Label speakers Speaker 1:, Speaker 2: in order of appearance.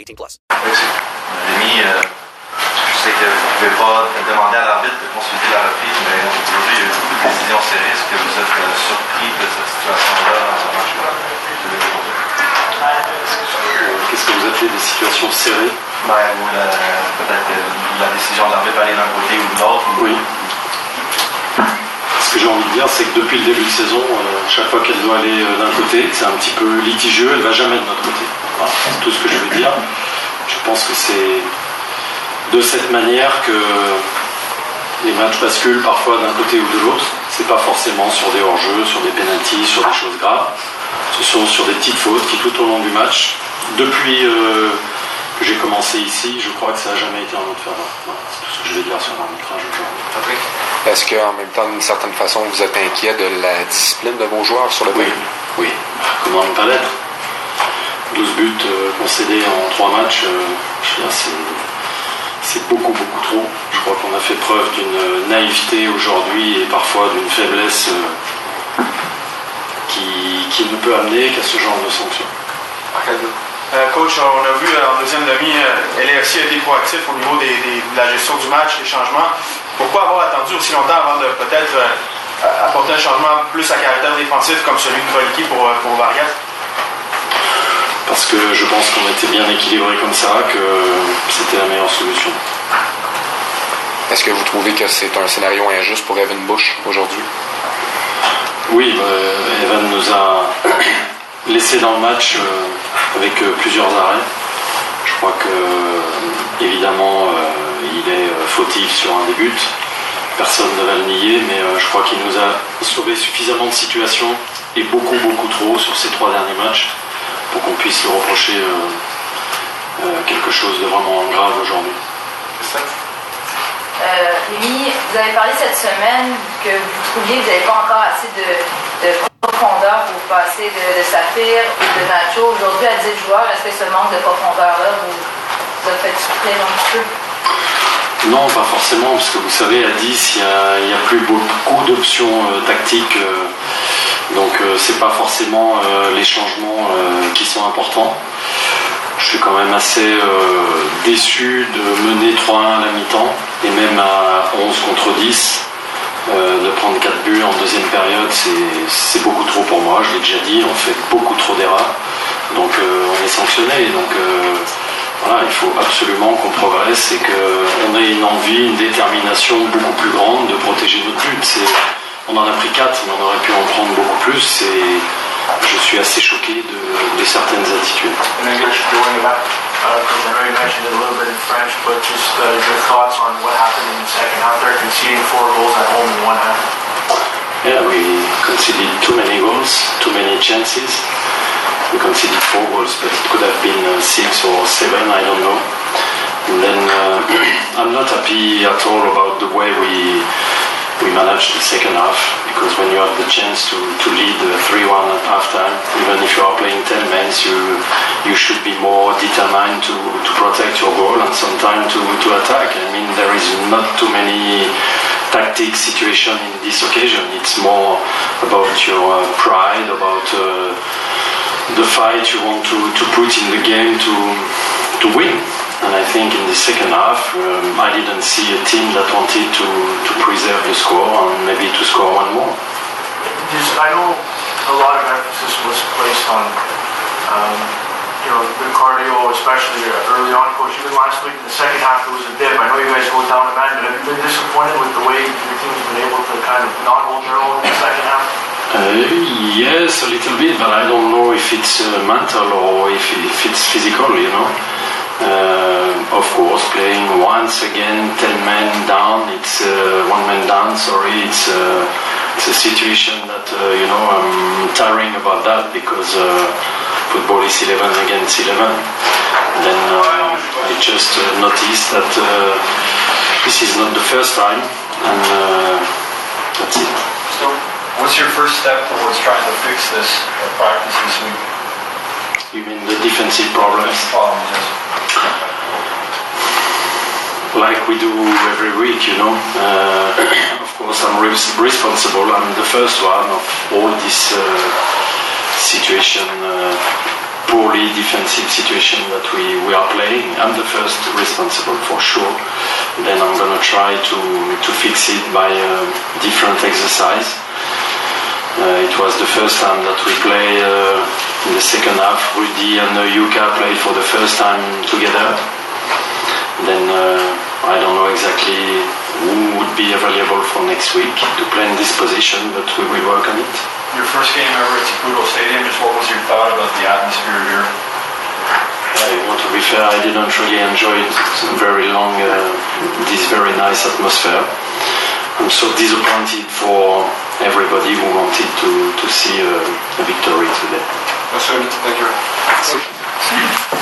Speaker 1: 18 plus.
Speaker 2: Rémi, euh, je sais que vous ne pouvez pas demander à l'arbitre de consulter la reprise, mais aujourd'hui, il y a eu beaucoup de décisions serrées. Est-ce que vous êtes euh, surpris de cette situation-là dans ce match-là
Speaker 3: Qu'est-ce que vous appelez des situations serrées?
Speaker 2: Ben, ou la- Peut-être euh, la décision de l'arbitre aller d'un côté ou de l'autre. ou-
Speaker 3: Oui. Ce que j'ai envie de dire, c'est que depuis le début de saison, euh, chaque fois qu'elle doit aller euh, d'un côté, c'est un petit peu litigieux, elle va jamais de notre côté. Voilà, c'est tout ce que je veux dire. Je pense que c'est de cette manière que les matchs basculent parfois d'un côté ou de l'autre. C'est pas forcément sur des hors-jeux, sur des pénalties, sur des choses graves. Ce sont sur des petites fautes qui, tout au long du match, depuis euh, que j'ai commencé ici, je crois que ça n'a jamais été en notre faveur. Voilà, c'est tout ce que je vais dire sur l'arbitrage aujourd'hui.
Speaker 4: Est-ce qu'en même temps, d'une certaine façon, vous êtes inquiet de la discipline de vos joueurs sur le
Speaker 3: Oui, oui. Comment ne pas l'être? 12 buts euh, concédés en 3 matchs, euh, c'est, beaucoup, beaucoup trop. Je crois qu'on a fait preuve d'une naïveté aujourd'hui et parfois d'une faiblesse euh, qui, qui ne peut amener qu'à ce genre de sanction.
Speaker 5: Euh, coach, on a vu en deuxième demi, LAFC a été proactif au niveau de la gestion du match, des changements. Pourquoi avoir attendu aussi longtemps avant de peut-être apporter un changement plus à caractère défensif comme celui de Kroliki pour, pour Vargas?
Speaker 3: Parce que je pense qu'on était bien équilibré comme ça, que c'était la meilleure solution.
Speaker 4: Est-ce que vous trouvez que c'est un scénario injuste pour Evan Bush aujourd'hui?
Speaker 3: Oui, bah, Evan nous a laissé dans le match euh, avec euh, plusieurs arrêts. Je crois que, euh, évidemment, il est fautif sur un des buts. Personne ne va le nier, mais je crois qu'il nous a sauvé suffisamment de situations et beaucoup, beaucoup trop sur ces trois derniers matchs pour qu'on puisse lui reprocher euh, euh, quelque chose de vraiment grave aujourd'hui.
Speaker 6: Euh, Rémi, vous avez parlé cette semaine que vous trouviez que vous n'avez pas encore assez de, de profondeur pour passer de, de Saphir ou de Nacho. Aujourd'hui, à 10 joueurs, est-ce que ce manque de profondeur-là vous, vous a fait souffrir un petit peu?
Speaker 3: Non, pas forcément, parce que vous savez, à 10, il n'y a, il y a plus beaucoup d'options euh, tactiques. euh, donc, euh, c'est pas forcément euh, les changements euh, qui sont importants. Je suis quand même assez déçu de mener 3-1 à la mi-temps, et même à 11 contre 10. euh, de prendre 4 buts en deuxième période, c'est- beaucoup trop pour moi, je l'ai déjà dit, on fait beaucoup trop d'erreurs. Donc on est sanctionné. Donc voilà, il faut absolument qu'on progresse et qu'on ait une envie, une détermination beaucoup plus grande de protéger notre but. On en a pris 4, mais on aurait pu en prendre beaucoup plus et je suis assez choqué de, de certaines attitudes.
Speaker 5: Uh, because I know you mentioned it a little bit in French, but just your thoughts on what happened in the second half there, conceding four goals at home in one half.
Speaker 3: Yeah, we conceded too many goals, too many chances. We conceded four goals, but it could have been uh, six or seven, I don't know. And then uh, I'm not happy at all about the way we we managed the second half because when you have the chance to, to lead uh, 3-1 at halftime, even if you are playing 10 men, you you should be more determined to, to protect your goal and sometimes to, to attack. I mean, there is not too many tactic situation in this occasion. It's more about your uh, pride, about uh, the fight you want to, to put in the game to, to win. And I think in the second half, um, I didn't see a team that wanted to, to preserve the score and maybe to score one more.
Speaker 5: Just, I know a lot of emphasis was placed on um, you know, the cardio, especially early on, coach, even last week in the second half, there was a dip. I know you guys go down a man, but have you been disappointed with the way your team's been able to kind of not hold their own in the second half?
Speaker 3: Uh, yes, a little bit, but I don't know if it's uh, mental or if, if it's physical, you know. Uh, of course, playing once again, 10 men down, it's uh, one man down, sorry, it's, uh, it's a situation that, uh, you know, I'm tiring about that because uh, football is 11 against 11. Then uh, I just uh, noticed that uh, this is not the first time, and uh, that's it.
Speaker 7: So, what's your first step towards trying to fix this practice this week?
Speaker 3: You mean the defensive problems?
Speaker 7: Problems, yes.
Speaker 3: Like we do every week, you know. Uh, of course, I'm res- responsible. I'm the first one of all this uh, situation, uh, poorly defensive situation that we, we are playing. I'm the first responsible for sure. Then I'm gonna try to, to fix it by uh, different exercise. Uh, it was the first time that we play uh, in the second half. Rudy and uh, Jukka played for the first time together. Then uh, I don't know exactly who would be available for next week to play in this position, but we will work on it.
Speaker 7: Your first game ever at Saputo Stadium, just what was your thought about the atmosphere here?
Speaker 3: I want to be fair, I didn't really enjoy it very long, uh, this very nice atmosphere. I'm so disappointed for everybody who wanted to, to see uh, a, a victory today.
Speaker 7: That's good. Thank you.